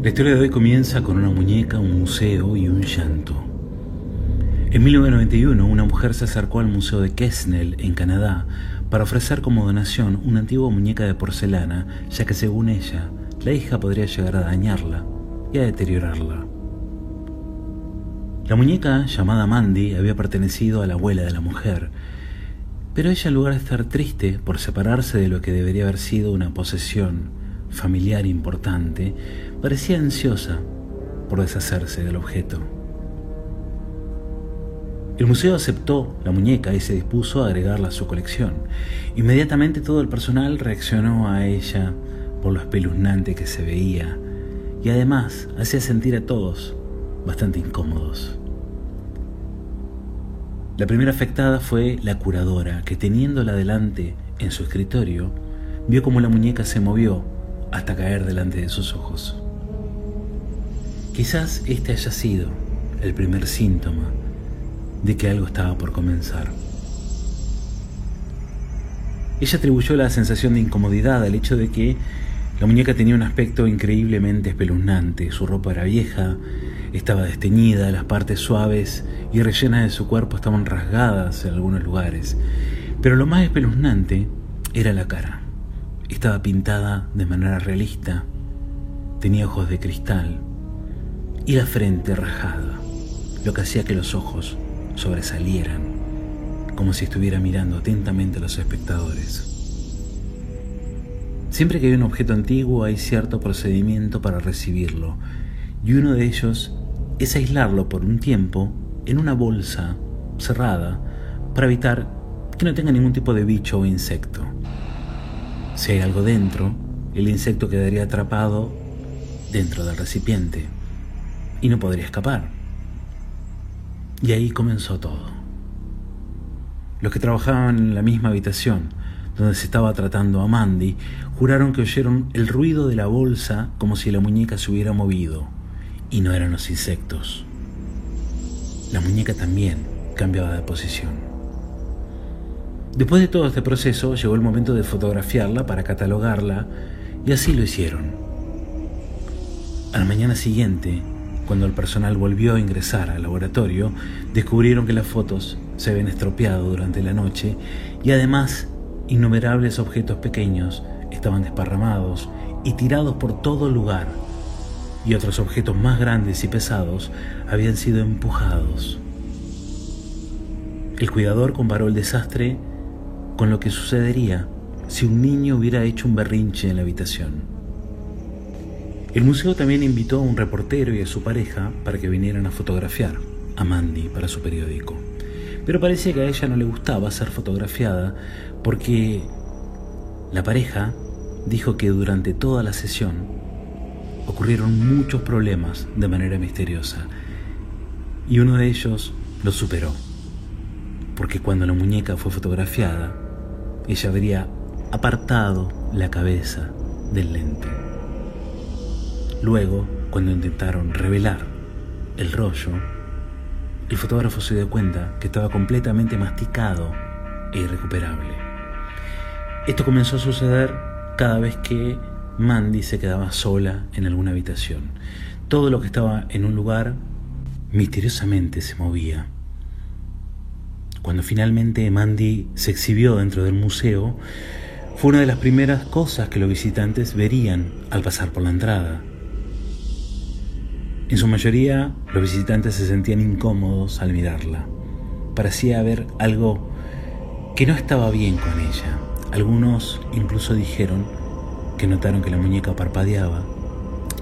La historia de hoy comienza con una muñeca, un museo y un llanto. En 1991, una mujer se acercó al Museo de Quesnel, en Canadá, para ofrecer como donación una antigua muñeca de porcelana, ya que según ella, la hija podría llegar a dañarla y a deteriorarla. La muñeca, llamada Mandy, había pertenecido a la abuela de la mujer, pero ella en lugar de estar triste por separarse de lo que debería haber sido una posesión familiar importante, parecía ansiosa por deshacerse del objeto. El museo aceptó la muñeca y se dispuso a agregarla a su colección. Inmediatamente todo el personal reaccionó a ella por lo espeluznante que se veía y además hacía sentir a todos bastante incómodos. La primera afectada fue la curadora, que teniéndola delante en su escritorio, vio como la muñeca se movió hasta caer delante de sus ojos. Quizás este haya sido el primer síntoma de que algo estaba por comenzar. Ella atribuyó la sensación de incomodidad al hecho de que la muñeca tenía un aspecto increíblemente espeluznante. Su ropa era vieja, estaba desteñida, las partes suaves y rellenas de su cuerpo estaban rasgadas en algunos lugares. Pero lo más espeluznante era la cara. Estaba pintada de manera realista, tenía ojos de cristal y la frente rajada, lo que hacía que los ojos sobresalieran, como si estuviera mirando atentamente a los espectadores. Siempre que hay un objeto antiguo hay cierto procedimiento para recibirlo, y uno de ellos es aislarlo por un tiempo en una bolsa cerrada para evitar que no tenga ningún tipo de bicho o insecto. Si hay algo dentro, el insecto quedaría atrapado dentro del recipiente y no podría escapar. Y ahí comenzó todo. Los que trabajaban en la misma habitación donde se estaba tratando a Mandy juraron que oyeron el ruido de la bolsa como si la muñeca se hubiera movido, y no eran los insectos. La muñeca también cambiaba de posición. Después de todo este proceso, llegó el momento de fotografiarla para catalogarla y así lo hicieron. A la mañana siguiente, cuando el personal volvió a ingresar al laboratorio, descubrieron que las fotos se habían estropeado durante la noche y además innumerables objetos pequeños estaban desparramados y tirados por todo lugar y otros objetos más grandes y pesados habían sido empujados. El cuidador comparó el desastre con lo que sucedería si un niño hubiera hecho un berrinche en la habitación. El museo también invitó a un reportero y a su pareja para que vinieran a fotografiar a Mandy para su periódico. Pero parecía que a ella no le gustaba ser fotografiada porque la pareja dijo que durante toda la sesión ocurrieron muchos problemas de manera misteriosa y uno de ellos lo superó, porque cuando la muñeca fue fotografiada, ella habría apartado la cabeza del lente. Luego, cuando intentaron revelar el rollo, el fotógrafo se dio cuenta que estaba completamente masticado e irrecuperable. Esto comenzó a suceder cada vez que Mandy se quedaba sola en alguna habitación. Todo lo que estaba en un lugar misteriosamente se movía. Cuando finalmente Mandy se exhibió dentro del museo, fue una de las primeras cosas que los visitantes verían al pasar por la entrada. En su mayoría, los visitantes se sentían incómodos al mirarla. Parecía haber algo que no estaba bien con ella. Algunos incluso dijeron que notaron que la muñeca parpadeaba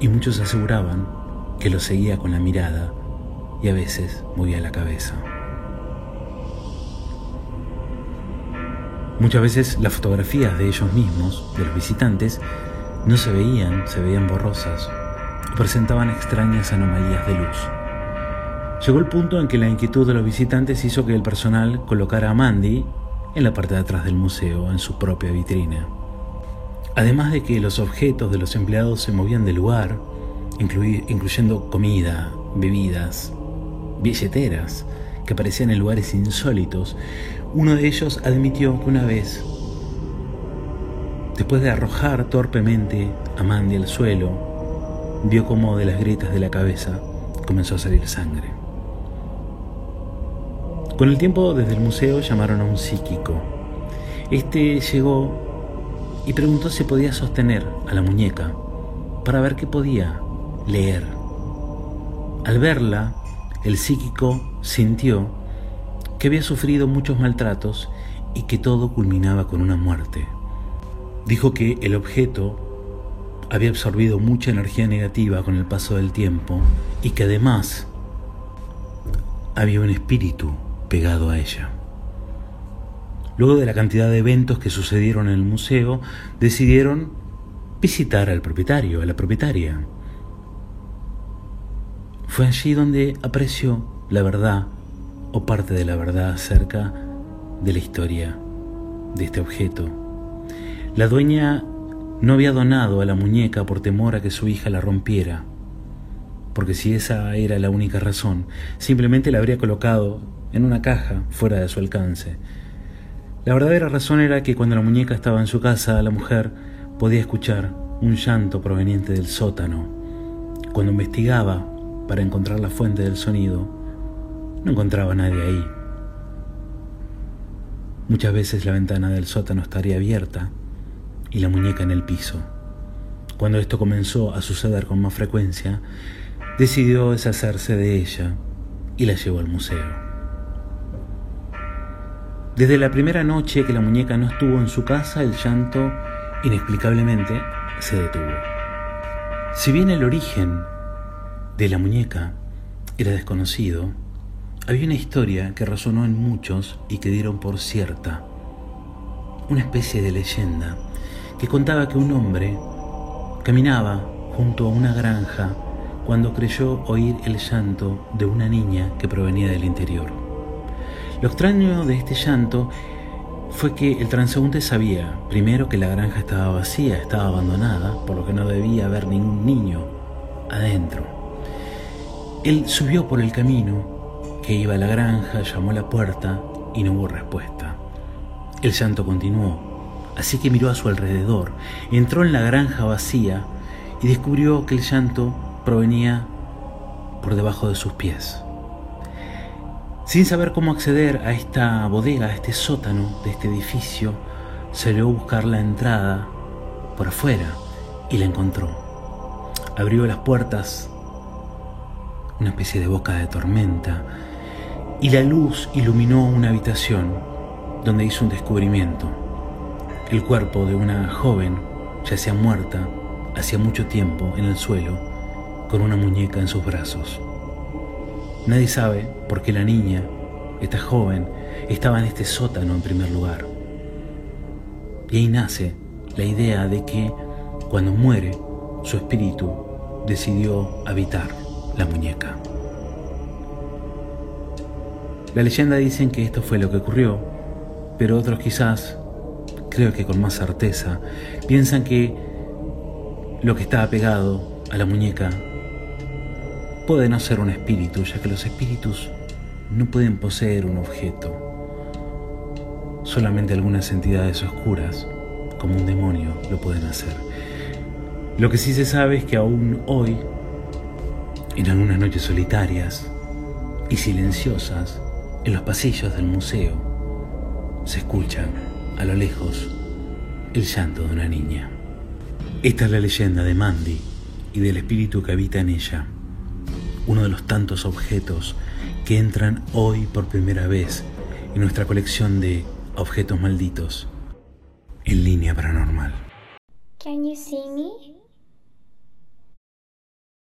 y muchos aseguraban que lo seguía con la mirada y a veces movía la cabeza. Muchas veces las fotografías de ellos mismos, de los visitantes, no se veían, se veían borrosas presentaban extrañas anomalías de luz. Llegó el punto en que la inquietud de los visitantes hizo que el personal colocara a Mandy en la parte de atrás del museo, en su propia vitrina. Además de que los objetos de los empleados se movían de lugar, incluyendo comida, bebidas, billeteras, que aparecían en lugares insólitos, uno de ellos admitió que una vez, después de arrojar torpemente a Mandy al suelo, vio como de las grietas de la cabeza comenzó a salir sangre. Con el tiempo desde el museo llamaron a un psíquico. Este llegó y preguntó si podía sostener a la muñeca para ver qué podía leer. Al verla, el psíquico sintió que había sufrido muchos maltratos y que todo culminaba con una muerte. Dijo que el objeto había absorbido mucha energía negativa con el paso del tiempo y que además había un espíritu pegado a ella. Luego de la cantidad de eventos que sucedieron en el museo, decidieron visitar al propietario, a la propietaria. Fue allí donde apareció la verdad o parte de la verdad acerca de la historia de este objeto. La dueña no había donado a la muñeca por temor a que su hija la rompiera, porque si esa era la única razón, simplemente la habría colocado en una caja fuera de su alcance. La verdadera razón era que cuando la muñeca estaba en su casa, la mujer podía escuchar un llanto proveniente del sótano. Cuando investigaba para encontrar la fuente del sonido, no encontraba a nadie ahí. Muchas veces la ventana del sótano estaría abierta y la muñeca en el piso. Cuando esto comenzó a suceder con más frecuencia, decidió deshacerse de ella y la llevó al museo. Desde la primera noche que la muñeca no estuvo en su casa, el llanto inexplicablemente se detuvo. Si bien el origen de la muñeca era desconocido, había una historia que resonó en muchos y que dieron por cierta, una especie de leyenda que contaba que un hombre caminaba junto a una granja cuando creyó oír el llanto de una niña que provenía del interior. Lo extraño de este llanto fue que el transeúnte sabía, primero, que la granja estaba vacía, estaba abandonada, por lo que no debía haber ningún niño adentro. Él subió por el camino que iba a la granja, llamó a la puerta y no hubo respuesta. El llanto continuó así que miró a su alrededor, entró en la granja vacía y descubrió que el llanto provenía por debajo de sus pies. Sin saber cómo acceder a esta bodega, a este sótano de este edificio, salió a buscar la entrada por afuera y la encontró. Abrió las puertas, una especie de boca de tormenta, y la luz iluminó una habitación donde hizo un descubrimiento. El cuerpo de una joven yacía muerta hacía mucho tiempo en el suelo con una muñeca en sus brazos. Nadie sabe por qué la niña, esta joven, estaba en este sótano en primer lugar. Y ahí nace la idea de que cuando muere, su espíritu decidió habitar la muñeca. La leyenda dicen que esto fue lo que ocurrió, pero otros quizás creo que con más certeza, piensan que lo que está pegado a la muñeca puede no ser un espíritu, ya que los espíritus no pueden poseer un objeto. Solamente algunas entidades oscuras, como un demonio, lo pueden hacer. Lo que sí se sabe es que aún hoy, en algunas noches solitarias y silenciosas, en los pasillos del museo, se escuchan a lo lejos, el llanto de una niña. Esta es la leyenda de Mandy y del espíritu que habita en ella, uno de los tantos objetos que entran hoy por primera vez en nuestra colección de objetos malditos en línea paranormal. Can you see me?